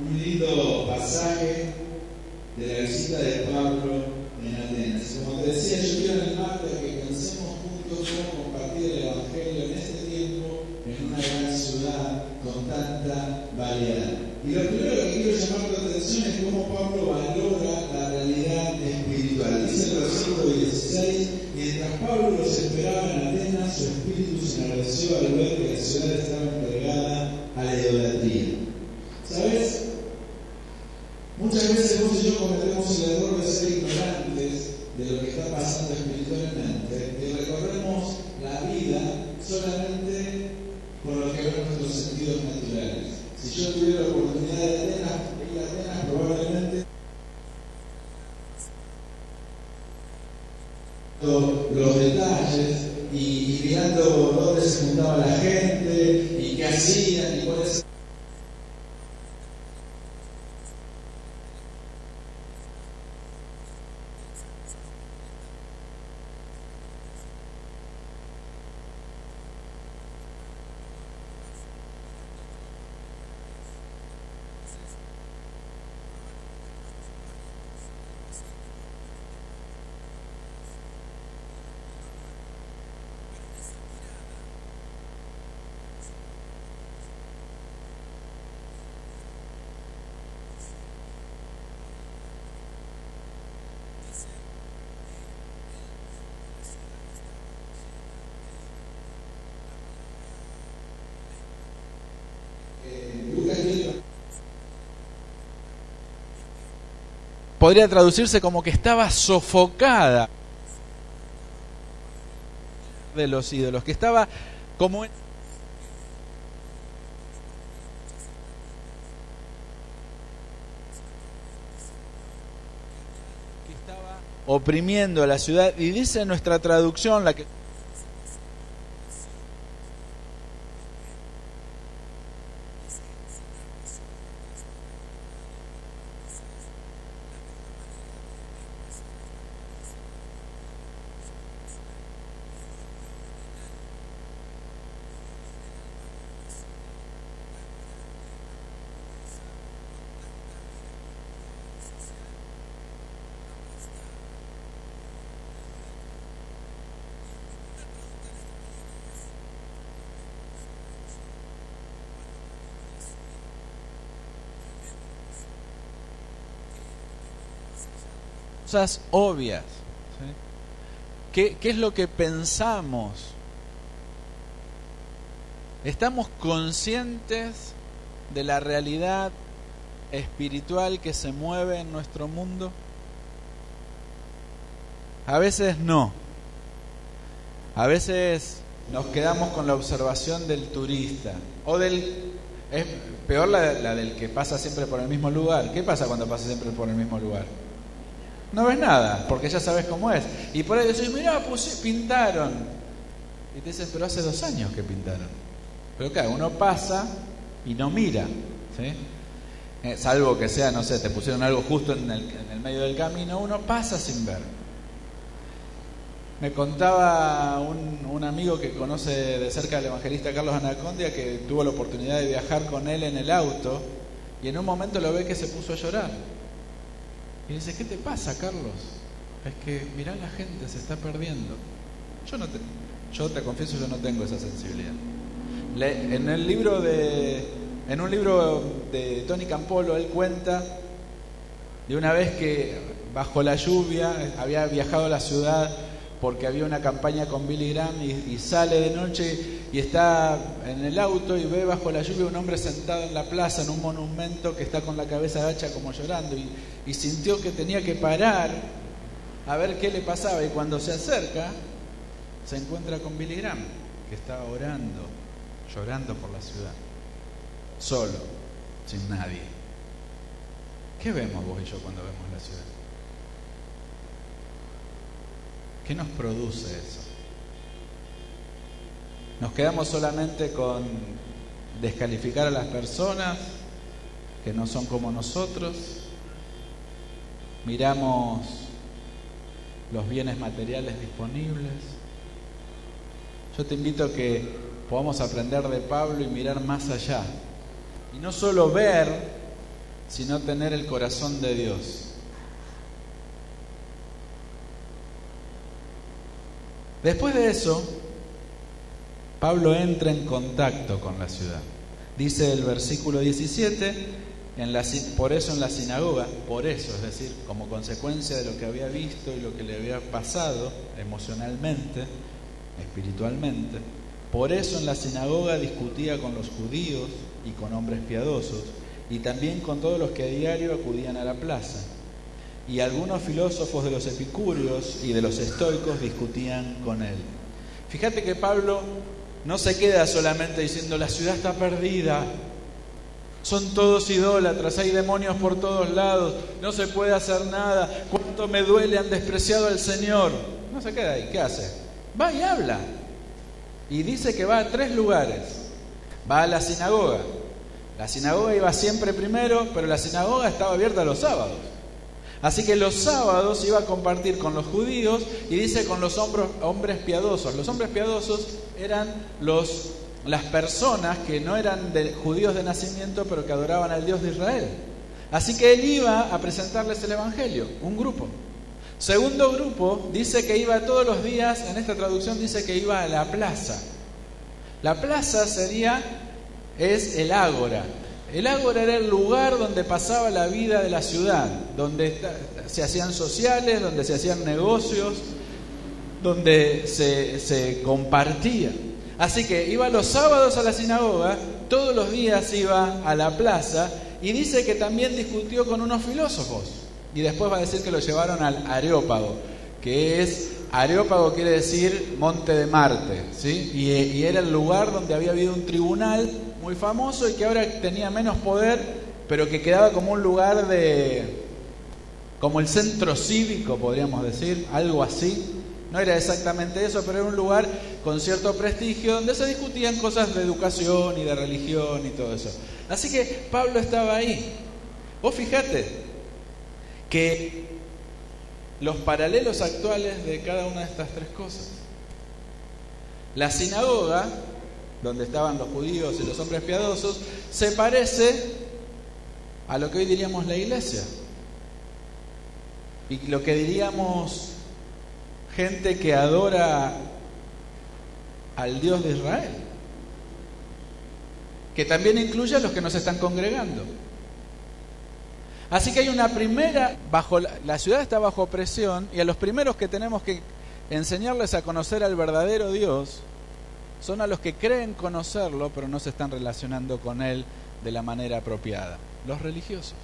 un lindo pasaje de la visita de Pablo en Atenas. Como te decía, yo quiero animarte a que pensemos juntos cómo compartir el Evangelio en este tiempo en una gran ciudad con tanta variedad. Y lo primero que quiero llamar tu atención es cómo Pablo valora la realidad espiritual. Dice el versículo 16, mientras Pablo los esperaba en Atenas, su espíritu se enardeció al ver que la ciudad estaba entregada a la idolatría. ¿Sabes? Muchas veces vos y yo cometemos el error de ser ignorantes de lo que está pasando espiritualmente y recorremos la vida solamente con lo que ven nuestros sentidos naturales. Si yo tuviera la oportunidad de Atenas, ir a Atenas probablemente los detalles y, y mirando dónde se juntaba la gente y qué hacían y cuáles podría traducirse como que estaba sofocada de los ídolos, que estaba como en que estaba oprimiendo a la ciudad. Y dice nuestra traducción la que cosas obvias. ¿sí? ¿Qué, ¿Qué es lo que pensamos? ¿Estamos conscientes de la realidad espiritual que se mueve en nuestro mundo? A veces no. A veces nos quedamos con la observación del turista o del es peor la, la, del que pasa siempre por el mismo lugar. ¿Qué pasa cuando pasa siempre por el mismo lugar? No ves nada, porque ya sabes cómo es. Y por ahí decís, mirá, pues pintaron. Y te dicen, pero hace dos años que pintaron. Pero claro, uno pasa y no mira. ¿sí? Eh, salvo que sea, no sé, te pusieron algo justo en el, medio del camino, uno pasa sin ver. Me contaba un, un, amigo que conoce de cerca al evangelista Carlos Anacondia que tuvo la oportunidad de viajar con él en el auto y en un momento lo ve que se puso a llorar. Y dice, ¿qué te pasa, Carlos? Es que mirá la gente, se está perdiendo. Yo no te, yo te confieso, yo no tengo esa sensibilidad. En el libro de, en un libro de Tony Campolo, él cuenta de una vez que bajo la lluvia había viajado a la ciudad porque había una campaña con Billy Graham y, sale de noche y está en el auto y ve bajo la lluvia un hombre sentado en la plaza en un monumento que está con la cabeza agacha como llorando y sintió que tenía que parar a ver qué le pasaba y cuando se acerca se encuentra con Billy Graham que estaba orando, llorando por la ciudad, solo, sin nadie. ¿Qué vemos vos y yo cuando vemos la ciudad? ¿Qué nos produce eso? ¿Nos quedamos solamente con descalificar a las personas que no son como nosotros? ¿Miramos los bienes materiales disponibles? Yo te invito a que podamos aprender de Pablo y mirar más allá. Y no solo ver sino tener el corazón de Dios. Después de eso, Pablo entra en contacto con la ciudad. Dice el versículo 17, por eso en la sinagoga, por eso, es decir, como consecuencia de lo que había visto y lo que le había pasado emocionalmente, espiritualmente, por eso en la sinagoga discutía con los judíos y con hombres piadosos, y también con todos los que a diario acudían a la plaza. Y algunos filósofos de los epicúreos y de los estoicos discutían con él. Fíjate que Pablo no se queda solamente diciendo la ciudad está perdida, son todos idólatras, hay demonios por todos lados, no se puede hacer nada, cuánto me duele, han despreciado al Señor. No se queda ahí, ¿qué hace? Va y habla. Y dice que va a tres lugares. Va a la sinagoga. La sinagoga iba siempre primero, pero la sinagoga estaba abierta los sábados. Así que los sábados iba a compartir con los judíos y dice con los hombres piadosos. Los hombres piadosos eran los, las personas que no eran de, judíos de nacimiento, pero que adoraban al Dios de Israel. Así que él iba a presentarles el Evangelio, un grupo. Segundo grupo dice que iba todos los días, en esta traducción dice que iba a la plaza. La plaza sería, es el ágora. El ágora era el lugar donde pasaba la vida de la ciudad, donde se hacían sociales, donde se hacían negocios, donde se, se compartía. Así que iba los sábados a la sinagoga, todos los días iba a la plaza y dice que también discutió con unos filósofos. Y después va a decir que lo llevaron al Areópago, que es, Areópago quiere decir monte de Marte, ¿sí? Y, era el lugar donde había habido un tribunal muy famoso y que ahora tenía menos poder, pero que quedaba como un lugar de, como el centro cívico, podríamos decir, algo así. No era exactamente eso, pero era un lugar con cierto prestigio donde se discutían cosas de educación y de religión y todo eso. Así que Pablo estaba ahí. Vos fijate, que los paralelos actuales de cada una de estas tres cosas. La sinagoga, donde estaban los judíos y los hombres piadosos, se parece a lo que hoy diríamos la iglesia. Y lo que diríamos gente que adora al Dios de Israel. Que también incluye a los que nos están congregando. Así que hay una primera, bajo la, ciudad está bajo presión y a los primeros que tenemos que enseñarles a conocer al verdadero Dios son a los que creen conocerlo pero no se están relacionando con Él de la manera apropiada, los religiosos.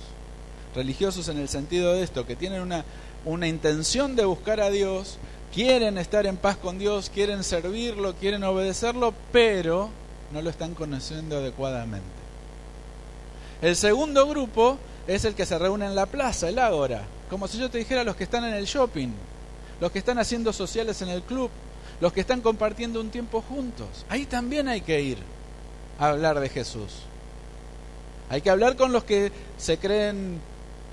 Religiosos en el sentido de esto, que tienen una, una intención de buscar a Dios, quieren estar en paz con Dios, quieren servirlo, quieren obedecerlo, pero no lo están conociendo adecuadamente. El segundo grupo es el que se reúne en la plaza, el ágora. Como si yo te dijera los que están en el shopping, los que están haciendo sociales en el club, los que están compartiendo un tiempo juntos. Ahí también hay que ir a hablar de Jesús. Hay que hablar con los que se creen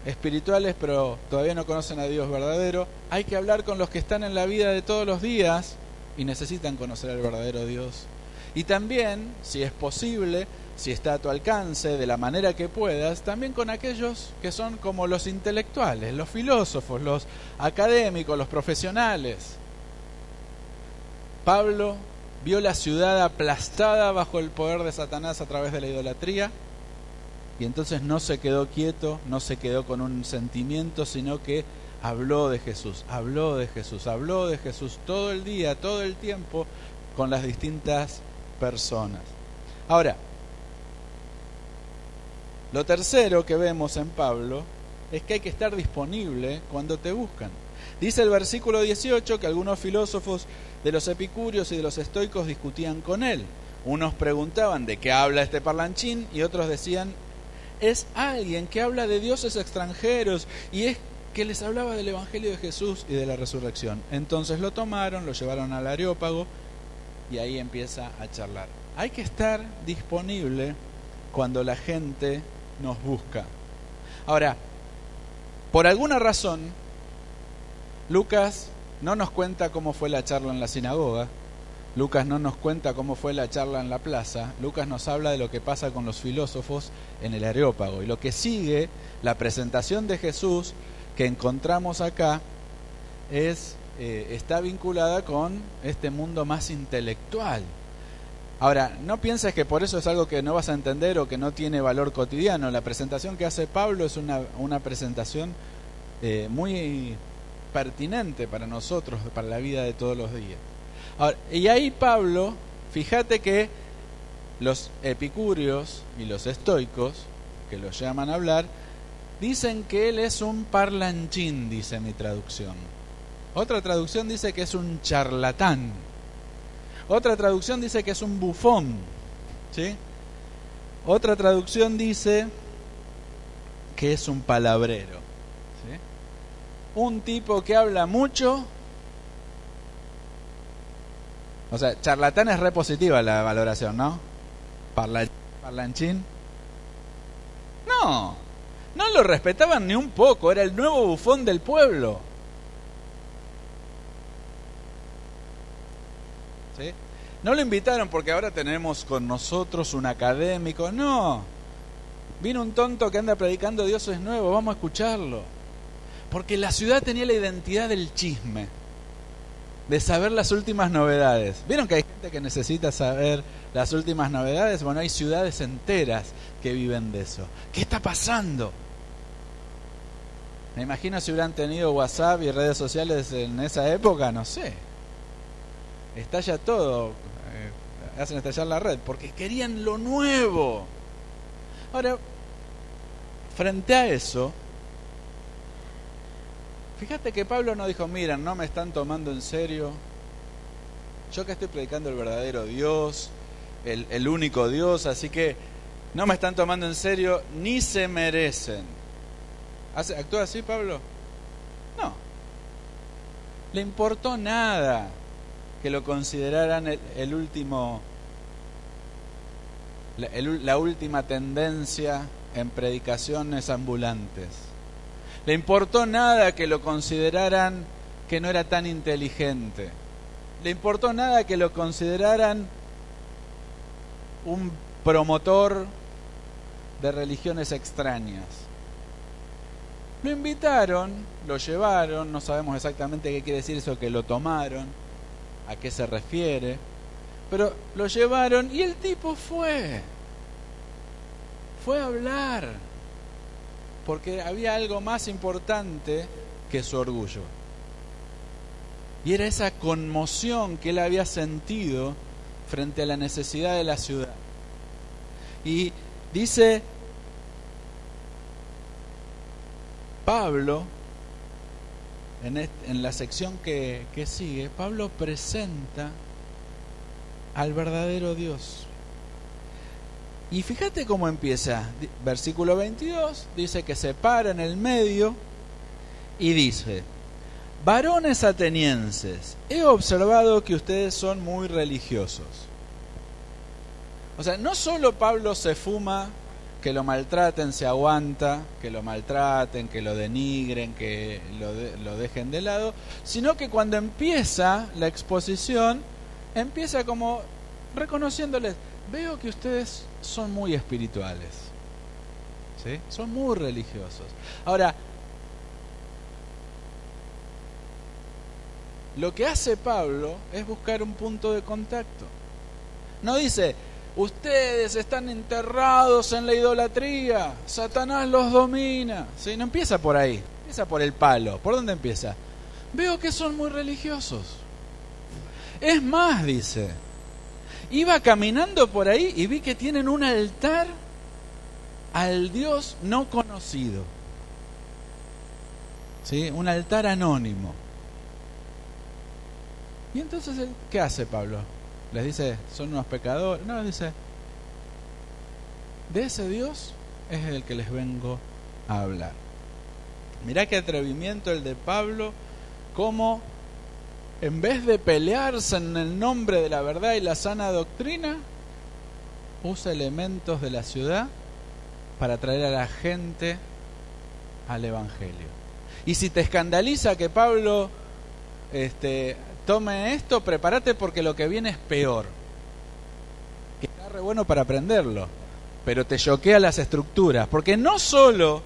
espirituales pero todavía no conocen a Dios verdadero. Hay que hablar con los que están en la vida de todos los días y necesitan conocer al verdadero Dios. Y también, si es posible, si está a tu alcance, de la manera que puedas, también con aquellos que son como los intelectuales, los filósofos, los académicos, los profesionales. Pablo vio la ciudad aplastada bajo el poder de Satanás a través de la idolatría y entonces no se quedó quieto, no se quedó con un sentimiento, sino que habló de Jesús, habló de Jesús, habló de Jesús todo el día, todo el tiempo con las distintas personas. Ahora, lo tercero que vemos en Pablo es que hay que estar disponible cuando te buscan. Dice el versículo 18 que algunos filósofos de los epicúreos y de los estoicos discutían con él. Unos preguntaban de qué habla este parlanchín y otros decían es alguien que habla de dioses extranjeros y es que les hablaba del Evangelio de Jesús y de la resurrección. Entonces lo tomaron, lo llevaron al Areópago y ahí empieza a charlar. Hay que estar disponible cuando la gente nos busca. Ahora, por alguna razón, Lucas no nos cuenta cómo fue la charla en la sinagoga, Lucas no nos cuenta cómo fue la charla en la plaza, Lucas nos habla de lo que pasa con los filósofos en el Areópago. Y lo que sigue, la presentación de Jesús que encontramos acá, es, eh, está vinculada con este mundo más intelectual. Ahora, no pienses que por eso es algo que no vas a entender o que no tiene valor cotidiano. La presentación que hace Pablo es una, una presentación eh, muy pertinente para nosotros, para la vida de todos los días y ahí Pablo, fíjate que los epicúreos y los estoicos, que lo llaman a hablar, dicen que él es un parlanchín, dice mi traducción. Otra traducción dice que es un charlatán. Otra traducción dice que es un bufón. ¿sí? Otra traducción dice que es un palabrero. ¿sí? Un tipo que habla mucho o sea, charlatán es repositiva la valoración, ¿no? parlanchín. No, no lo respetaban ni un poco, era el nuevo bufón del pueblo. ¿Sí? No lo invitaron porque ahora tenemos con nosotros un académico, no. Vino un tonto que anda predicando Dios es nuevo, vamos a escucharlo. Porque la ciudad tenía la identidad del chisme de saber las últimas novedades. ¿Vieron que hay gente que necesita saber las últimas novedades? Bueno, hay ciudades enteras que viven de eso. ¿Qué está pasando? Me imagino si hubieran tenido WhatsApp y redes sociales en esa época, no sé. Estalla todo, eh, hacen estallar la red, porque querían lo nuevo. Ahora, frente a eso, Fíjate que Pablo no dijo, miren, no me están tomando en serio. Yo que estoy predicando el verdadero Dios, el, único Dios, así que no me están tomando en serio ni se merecen. ¿Actúa así Pablo? No. Le importó nada que lo consideraran el, último, la última tendencia en predicaciones ambulantes le importó nada que lo consideraran que no era tan inteligente. Le importó nada que lo consideraran un promotor de religiones extrañas. Lo invitaron, lo llevaron, no sabemos exactamente qué quiere decir eso que lo tomaron, a qué se refiere, pero lo llevaron y el tipo fue. Fue a hablar porque había algo más importante que su orgullo. Y era esa conmoción que él había sentido frente a la necesidad de la ciudad. Y dice Pablo, en, la sección que, que sigue, Pablo presenta al verdadero Dios. Y fíjate cómo empieza. Versículo 22 dice que se para en el medio y dice, varones atenienses, he observado que ustedes son muy religiosos. O sea, no solo Pablo se fuma que lo maltraten, se aguanta, que lo maltraten, que lo denigren, que lo, dejen de lado, sino que cuando empieza la exposición, empieza como reconociéndoles, veo que ustedes son muy espirituales, ¿sí? son muy religiosos. Ahora, lo que hace Pablo es buscar un punto de contacto. No dice, ustedes están enterrados en la idolatría, Satanás los domina. ¿Sí? No empieza por ahí, empieza por el palo. ¿Por dónde empieza? Veo que son muy religiosos. Es más, dice, Iba caminando por ahí y vi que tienen un altar al Dios no conocido. ¿Sí? Un altar anónimo. Y entonces, ¿qué hace Pablo? Les dice, son unos pecadores. No, dice, de ese Dios es el que les vengo a hablar. Mirá qué atrevimiento el de Pablo, como en vez de pelearse en el nombre de la verdad y la sana doctrina, usa elementos de la ciudad para traer a la gente al Evangelio. Y si te escandaliza que Pablo este, tome esto, prepárate porque lo que viene es peor. Que está re bueno para aprenderlo, pero te choquea las estructuras, porque no solo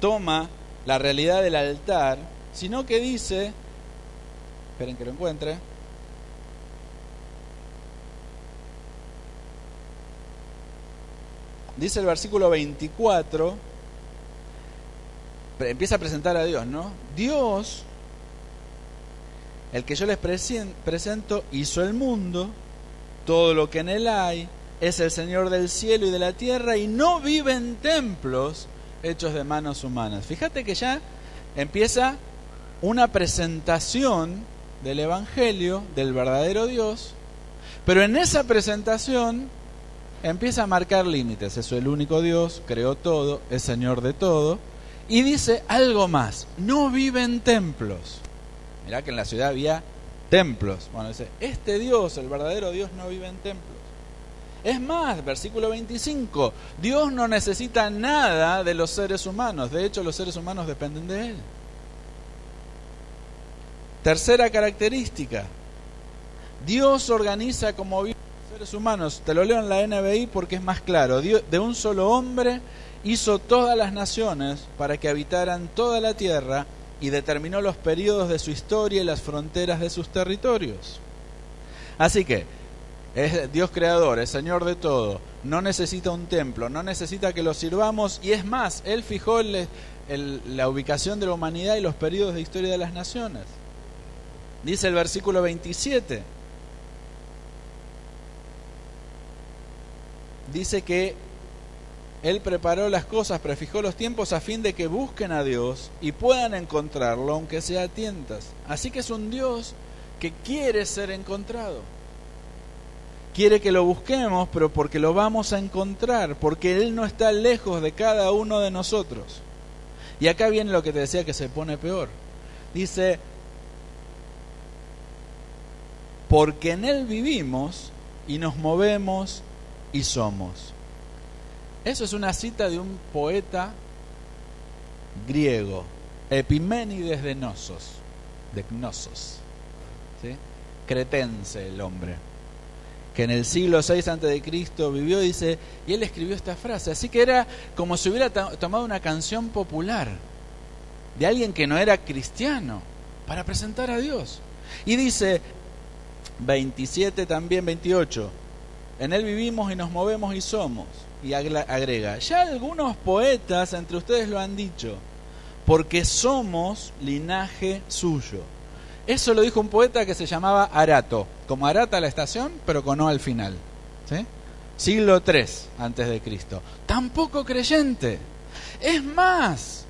toma la realidad del altar, sino que dice, esperen que lo encuentre, dice el versículo 24, empieza a presentar a Dios, ¿no? Dios, el que yo les presento, hizo el mundo, todo lo que en él hay, es el Señor del cielo y de la tierra y no vive en templos hechos de manos humanas. Fíjate que ya empieza una presentación del Evangelio, del verdadero Dios, pero en esa presentación empieza a marcar límites. Es el único Dios, creó todo, es Señor de todo. Y dice algo más, no vive en templos. Mirá que en la ciudad había templos. Bueno, dice, este Dios, el verdadero Dios, no vive en templos. Es más, versículo 25, Dios no necesita nada de los seres humanos. De hecho, los seres humanos dependen de Él. Tercera característica, Dios organiza como vive humanos, te lo leo en la NBI porque es más claro, de un solo hombre hizo todas las naciones para que habitaran toda la tierra y determinó los periodos de su historia y las fronteras de sus territorios. Así que es Dios creador, es Señor de todo, no necesita un templo, no necesita que lo sirvamos y es más, Él fijó la ubicación de la humanidad y los periodos de historia de las naciones. Dice el versículo 27 dice que Él preparó las cosas, prefijó los tiempos a fin de que busquen a Dios y puedan encontrarlo, aunque sea a tientas. Así que es un Dios que quiere ser encontrado. Quiere que lo busquemos, pero porque lo vamos a encontrar, porque Él no está lejos de cada uno de nosotros. Y acá viene lo que te decía que se pone peor. Dice, porque en Él vivimos y nos movemos y somos. Eso es una cita de un poeta griego, Epiménides de Gnosos, de Gnosos, cretense el hombre, que en el siglo VI a.C. vivió, dice, y él escribió esta frase, así que era como si hubiera tomado una canción popular de alguien que no era cristiano para presentar a Dios. Y dice, 27 también, 28, en Él vivimos y nos movemos y somos. Y agrega, ya algunos poetas entre ustedes lo han dicho, porque somos linaje suyo. Eso lo dijo un poeta que se llamaba Arato, como Arata la estación, pero con O al final. Siglo III antes de Cristo. Tampoco creyente. Es más,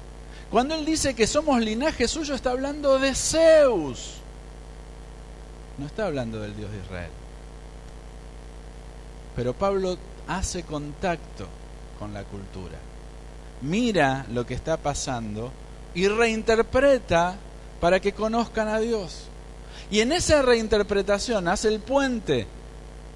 cuando él dice que somos linaje suyo, está hablando de Zeus. No está hablando del Dios de Israel. Pero Pablo hace contacto con la cultura, mira lo que está pasando y reinterpreta para que conozcan a Dios. Y en esa reinterpretación hace el puente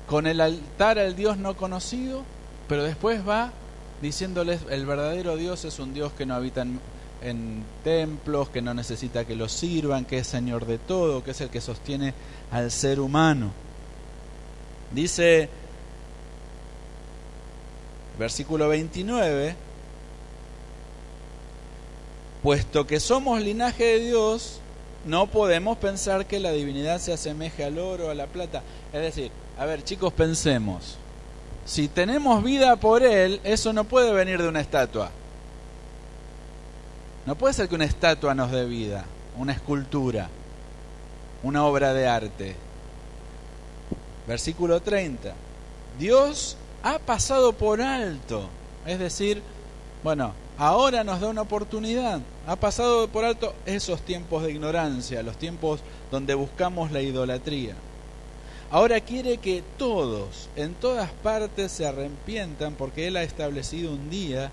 con el altar al Dios no conocido, pero después va diciéndoles el verdadero Dios es un Dios que no habita en, en, templos, que no necesita que lo sirvan, que es Señor de todo, que es el que sostiene al ser humano. Dice Versículo 29. Puesto que somos linaje de Dios, no podemos pensar que la divinidad se asemeje al oro a la plata. Es decir, a ver chicos, pensemos. Si tenemos vida por Él, eso no puede venir de una estatua. No puede ser que una estatua nos dé vida, una escultura, una obra de arte. Versículo 30. Dios ha pasado por alto. Es decir, bueno, ahora nos da una oportunidad. Ha pasado por alto esos tiempos de ignorancia, los tiempos donde buscamos la idolatría. Ahora quiere que todos, en todas partes, se arrepientan porque Él ha establecido un día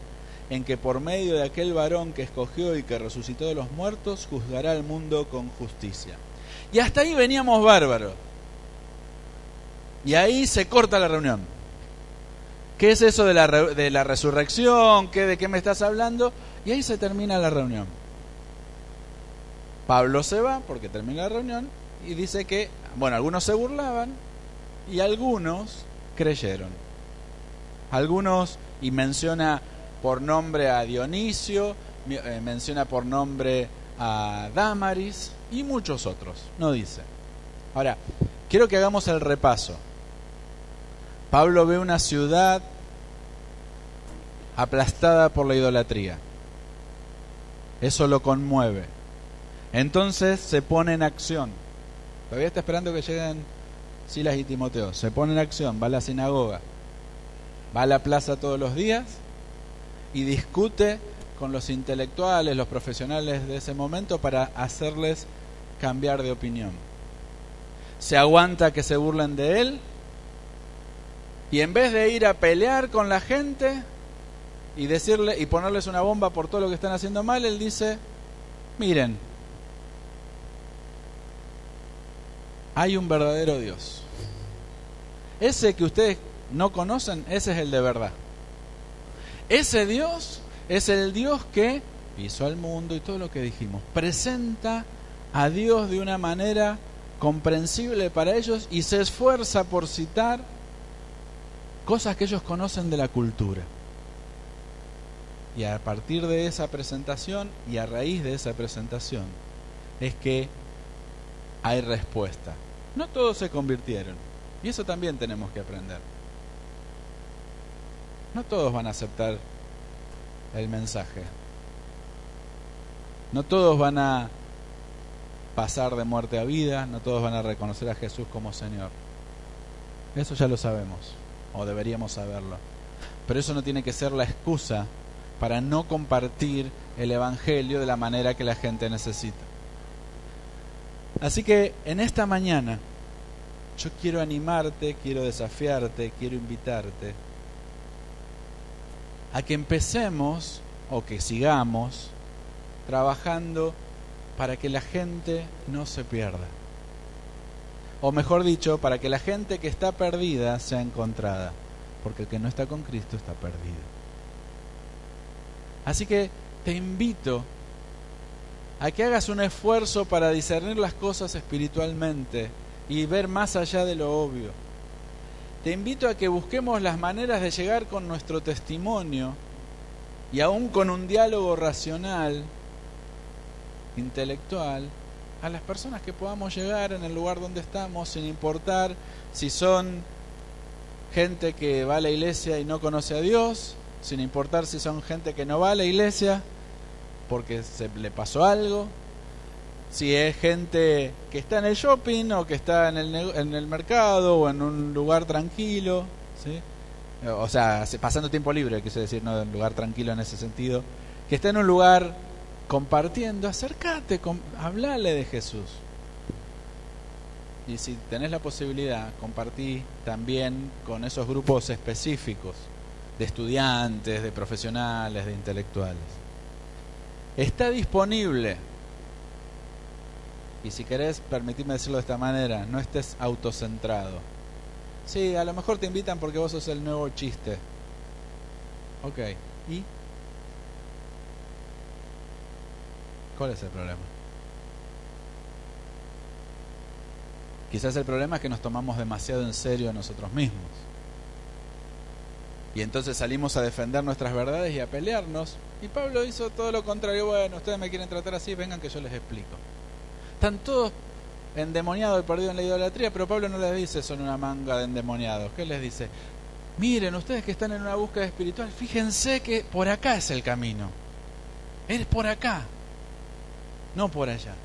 en que por medio de aquel varón que escogió y que resucitó de los muertos, juzgará al mundo con justicia. Y hasta ahí veníamos bárbaros. Y ahí se corta la reunión. ¿Qué es eso de la, de la resurrección? ¿Qué, ¿De qué me estás hablando? Y ahí se termina la reunión. Pablo se va porque termina la reunión y dice que, bueno, algunos se burlaban y algunos creyeron. Algunos, y menciona por nombre a Dionisio, eh, menciona por nombre a Damaris y muchos otros, no dice. Ahora, quiero que hagamos el repaso. Pablo ve una ciudad aplastada por la idolatría. Eso lo conmueve. Entonces se pone en acción. Todavía está esperando que lleguen Silas y Timoteo. Se pone en acción, va a la sinagoga, va a la plaza todos los días y discute con los intelectuales, los profesionales de ese momento para hacerles cambiar de opinión. Se aguanta que se burlen de él y en vez de ir a pelear con la gente y decirle y ponerles una bomba por todo lo que están haciendo mal, él dice, miren, hay un verdadero Dios. Ese que ustedes no conocen, ese es el de verdad. Ese Dios es el Dios que hizo al mundo y todo lo que dijimos. Presenta a Dios de una manera comprensible para ellos y se esfuerza por citar cosas que ellos conocen de la cultura. Y a partir de esa presentación y a raíz de esa presentación es que hay respuesta. No todos se convirtieron. Y eso también tenemos que aprender. No todos van a aceptar el mensaje. No todos van a pasar de muerte a vida, no todos van a reconocer a Jesús como Señor. Eso ya lo sabemos, o deberíamos saberlo. Pero eso no tiene que ser la excusa para no compartir el Evangelio de la manera que la gente necesita. Así que en esta mañana yo quiero animarte, quiero desafiarte, quiero invitarte a que empecemos o que sigamos trabajando para que la gente no se pierda. O mejor dicho, para que la gente que está perdida sea encontrada. Porque el que no está con Cristo está perdido. Así que te invito a que hagas un esfuerzo para discernir las cosas espiritualmente y ver más allá de lo obvio. Te invito a que busquemos las maneras de llegar con nuestro testimonio y aún con un diálogo racional, intelectual, a las personas que podamos llegar en el lugar donde estamos, sin importar si son gente que va a la iglesia y no conoce a Dios, sin importar si son gente que no va a la iglesia, porque se le pasó algo, si es gente que está en el shopping o que está en el, en el mercado o en un lugar tranquilo, ¿sí? o sea, pasando tiempo libre, quise decir, no en un lugar tranquilo en ese sentido, que está en un lugar compartiendo, acércate, hablale de Jesús. Y si tenés la posibilidad, compartí también con esos grupos específicos de estudiantes, de profesionales, de intelectuales está disponible. Y si querés, permitirme decirlo de esta manera, no estés autocentrado. Sí, a lo mejor te invitan porque vos sos el nuevo chiste. Ok, ¿y? ¿Cuál es el problema? Quizás el problema es que nos tomamos demasiado en serio a nosotros mismos. Y entonces salimos a defender nuestras verdades y a pelearnos. Y Pablo hizo todo lo contrario. Bueno, ustedes me quieren tratar así, vengan que yo les explico. Están todos endemoniados y perdidos en la idolatría, pero Pablo no les dice son una manga de endemoniados. ¿Qué les dice? Miren, ustedes que están en una búsqueda espiritual, fíjense que por acá es el camino. Es por acá, no por allá.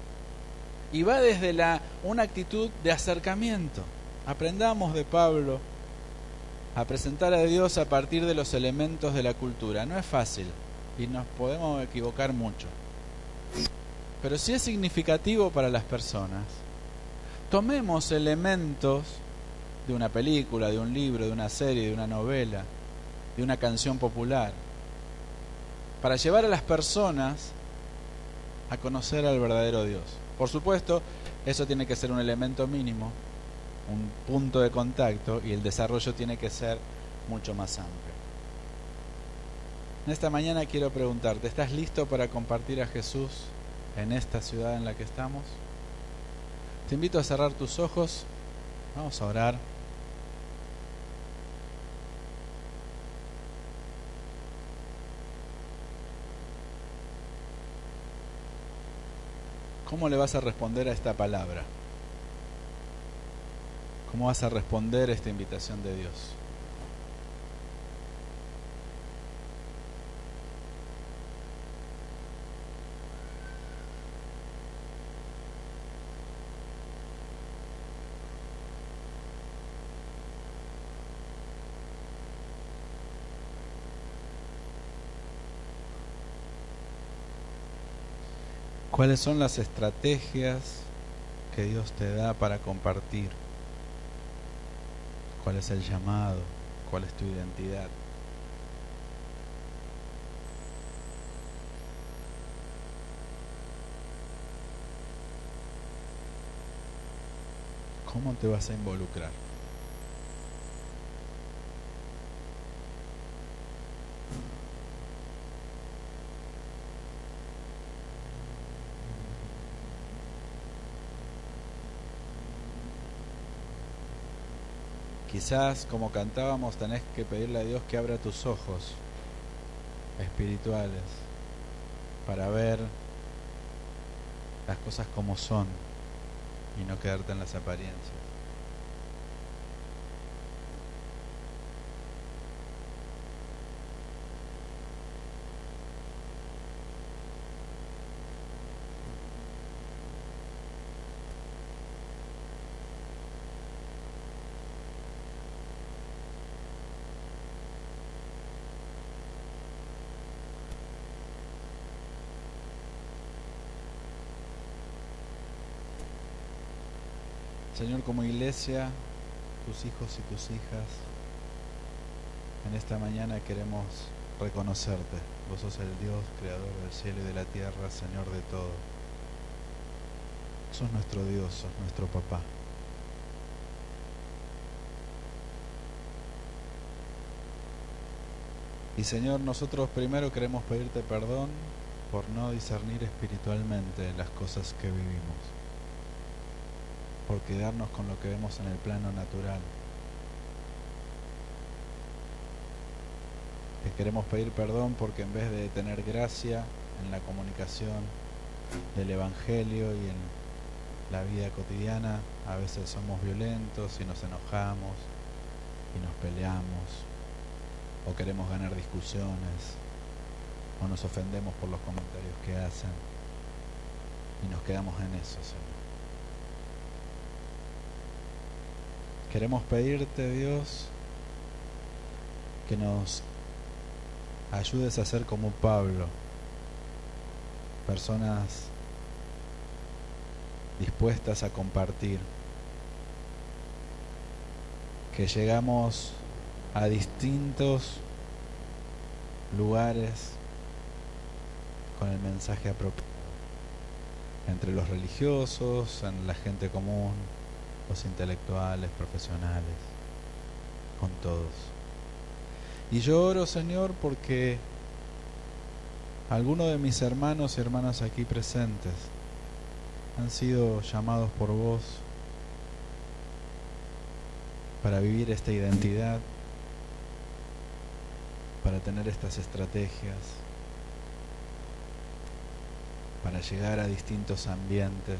Y va desde la, una actitud de acercamiento. Aprendamos de Pablo a presentar a Dios a partir de los elementos de la cultura. No es fácil y nos podemos equivocar mucho. Pero sí es significativo para las personas. Tomemos elementos de una película, de un libro, de una serie, de una novela, de una canción popular, para llevar a las personas a conocer al verdadero Dios. Por supuesto, eso tiene que ser un elemento mínimo, un punto de contacto y el desarrollo tiene que ser mucho más amplio. En esta mañana quiero preguntarte, ¿estás listo para compartir a Jesús en esta ciudad en la que estamos? Te invito a cerrar tus ojos. Vamos a orar. ¿Cómo le vas a responder a esta palabra? ¿Cómo vas a responder a esta invitación de Dios? ¿Cuáles son las estrategias que Dios te da para compartir? ¿Cuál es el llamado? ¿Cuál es tu identidad? ¿Cómo te vas a involucrar? Quizás, como cantábamos, tenés que pedirle a Dios que abra tus ojos espirituales para ver las cosas como son y no quedarte en las apariencias. Señor, como iglesia, tus hijos y tus hijas, en esta mañana queremos reconocerte. Vos sos el Dios, creador del cielo y de la tierra, Señor de todo. Sos nuestro Dios, sos nuestro papá. Y Señor, nosotros primero queremos pedirte perdón por no discernir espiritualmente las cosas que vivimos por quedarnos con lo que vemos en el plano natural. Te queremos pedir perdón porque en vez de tener gracia en la comunicación del Evangelio y en la vida cotidiana, a veces somos violentos y nos enojamos y nos peleamos o queremos ganar discusiones o nos ofendemos por los comentarios que hacen y nos quedamos en eso, Señor. Queremos pedirte, Dios, que nos ayudes a ser como Pablo, personas dispuestas a compartir, que llegamos a distintos lugares con el mensaje apropiado, entre los religiosos, en la gente común, los intelectuales, profesionales, con todos. Y yo oro, Señor, porque algunos de mis hermanos y hermanas aquí presentes han sido llamados por vos para vivir esta identidad, para tener estas estrategias, para llegar a distintos ambientes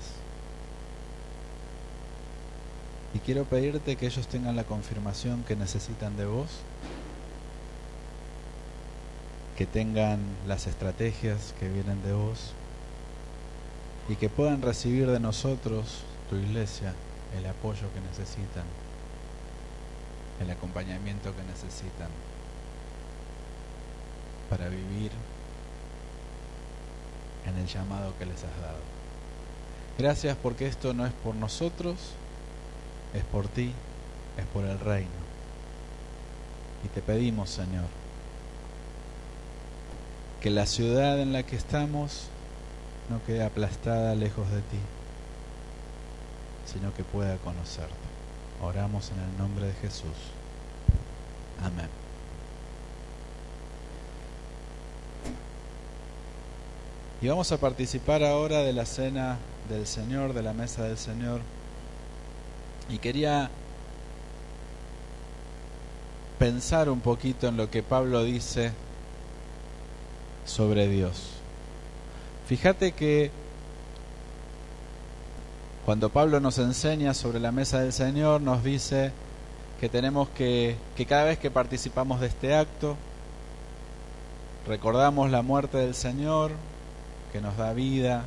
y quiero pedirte que ellos tengan la confirmación que necesitan de vos, que tengan las estrategias que vienen de vos y que puedan recibir de nosotros, tu iglesia, el apoyo que necesitan, el acompañamiento que necesitan para vivir en el llamado que les has dado. Gracias porque esto no es por nosotros, es por ti, es por el reino. Y te pedimos, Señor, que la ciudad en la que estamos no quede aplastada lejos de ti, sino que pueda conocerte. Oramos en el nombre de Jesús. Amén. Y vamos a participar ahora de la cena del Señor, de la mesa del Señor. Y quería pensar un poquito en lo que Pablo dice sobre Dios. Fíjate que cuando Pablo nos enseña sobre la mesa del Señor, nos dice que tenemos que, que cada vez que participamos de este acto, recordamos la muerte del Señor, que nos da vida,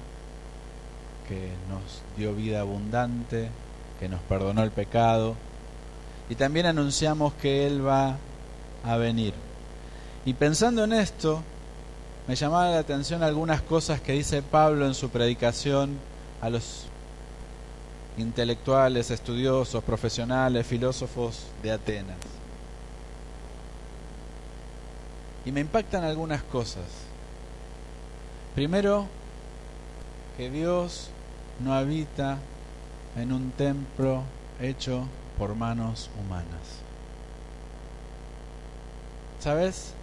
que nos dio vida abundante, que nos perdonó el pecado, y también anunciamos que Él va a venir. Y pensando en esto, me llamaba la atención algunas cosas que dice Pablo en su predicación a los intelectuales, estudiosos, profesionales, filósofos de Atenas. Y me impactan algunas cosas. Primero, que Dios no habita en un templo hecho por manos humanas. ¿Sabes?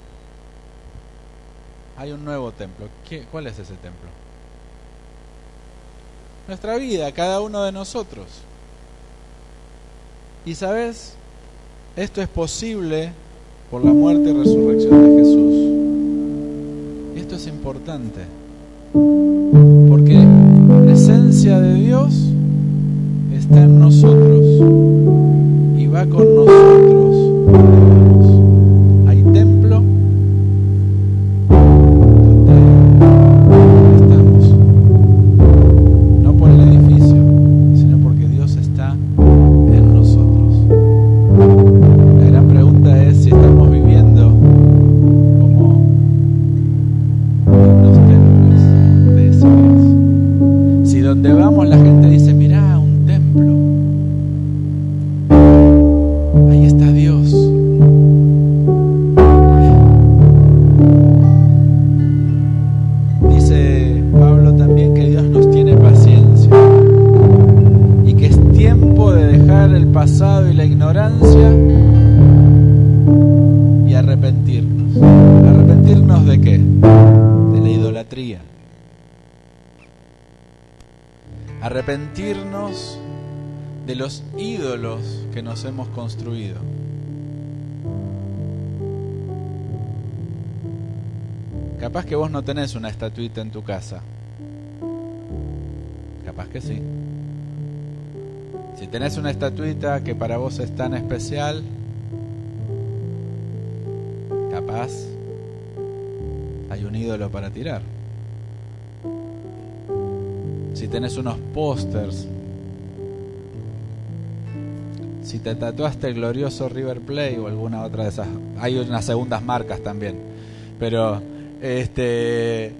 Hay un nuevo templo. ¿Qué, ¿Cuál es ese templo? Nuestra vida, cada uno de nosotros. Y sabes, esto es posible por la muerte y resurrección de Jesús. Y esto es importante. Con nosotros. Hemos construido. Capaz que vos no tenés una estatuita en tu casa. Capaz que sí. Si tenés una estatuita que para vos es tan especial, capaz hay un ídolo para tirar. Si tenés unos pósters, si te tatuaste el glorioso River Play o alguna otra de esas, hay unas segundas marcas también, pero este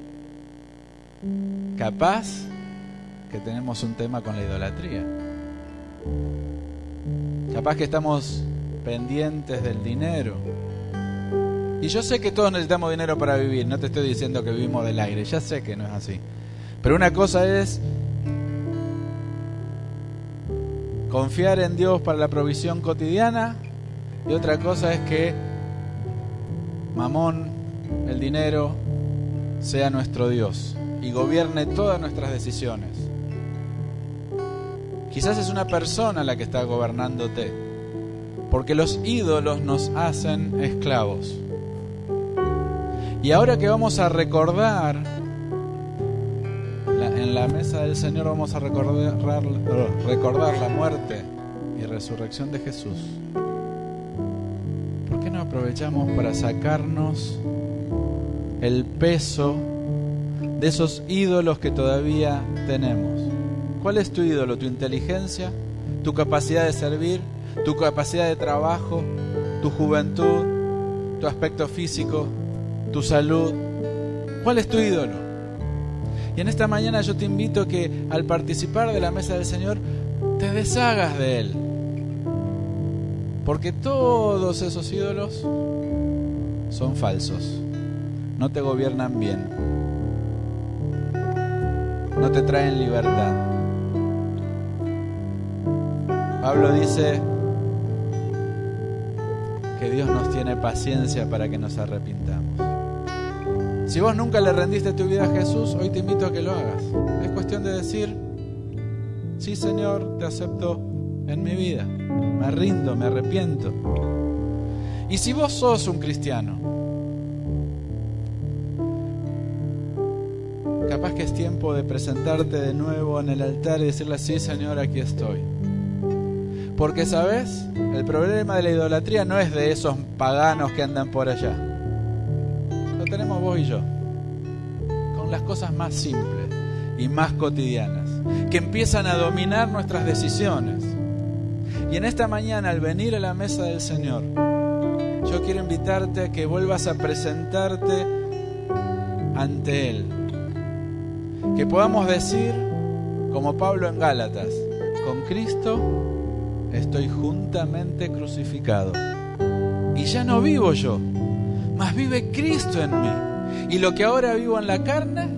capaz que tenemos un tema con la idolatría. Capaz que estamos pendientes del dinero. Y yo sé que todos necesitamos dinero para vivir, no te estoy diciendo que vivimos del aire, ya sé que no es así. Pero una cosa es confiar en Dios para la provisión cotidiana y otra cosa es que Mamón, el dinero, sea nuestro Dios y gobierne todas nuestras decisiones. Quizás es una persona la que está gobernándote, porque los ídolos nos hacen esclavos. Y ahora que vamos a recordar, en la mesa del Señor vamos a recordar, recordar la muerte y resurrección de Jesús. ¿Por qué no aprovechamos para sacarnos el peso de esos ídolos que todavía tenemos? ¿Cuál es tu ídolo? ¿Tu inteligencia? ¿Tu capacidad de servir? ¿Tu capacidad de trabajo? ¿Tu juventud? ¿Tu aspecto físico? ¿Tu salud? ¿Cuál es tu ídolo? Y en esta mañana yo te invito a que al participar de la mesa del Señor te deshagas de él. Porque todos esos ídolos son falsos. No te gobiernan bien. No te traen libertad. Pablo dice que Dios nos tiene paciencia para que nos arrepintamos. Si vos nunca le rendiste tu vida a Jesús, hoy te invito a que lo hagas. Es cuestión de decir, sí Señor, te acepto en mi vida. Me rindo, me arrepiento. Y si vos sos un cristiano, capaz que es tiempo de presentarte de nuevo en el altar y decirle, sí Señor, aquí estoy. Porque, ¿sabes? El problema de la idolatría no es de esos paganos que andan por allá. Y yo. Con las cosas más simples y más cotidianas, que empiezan a dominar nuestras decisiones. Y en esta mañana, al venir a la mesa del Señor, yo quiero invitarte a que vuelvas a presentarte ante Él. Que podamos decir, como Pablo en Gálatas, con Cristo estoy juntamente crucificado. Y ya no vivo yo, mas vive Cristo en mí. Y lo que ahora vivo en la carne,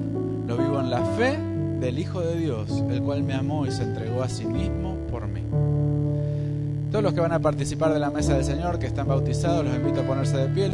lo vivo en la fe del Hijo de Dios, el cual me amó y se entregó a sí mismo por mí. Todos los que van a participar de la mesa del Señor, que están bautizados, los invito a ponerse de pie.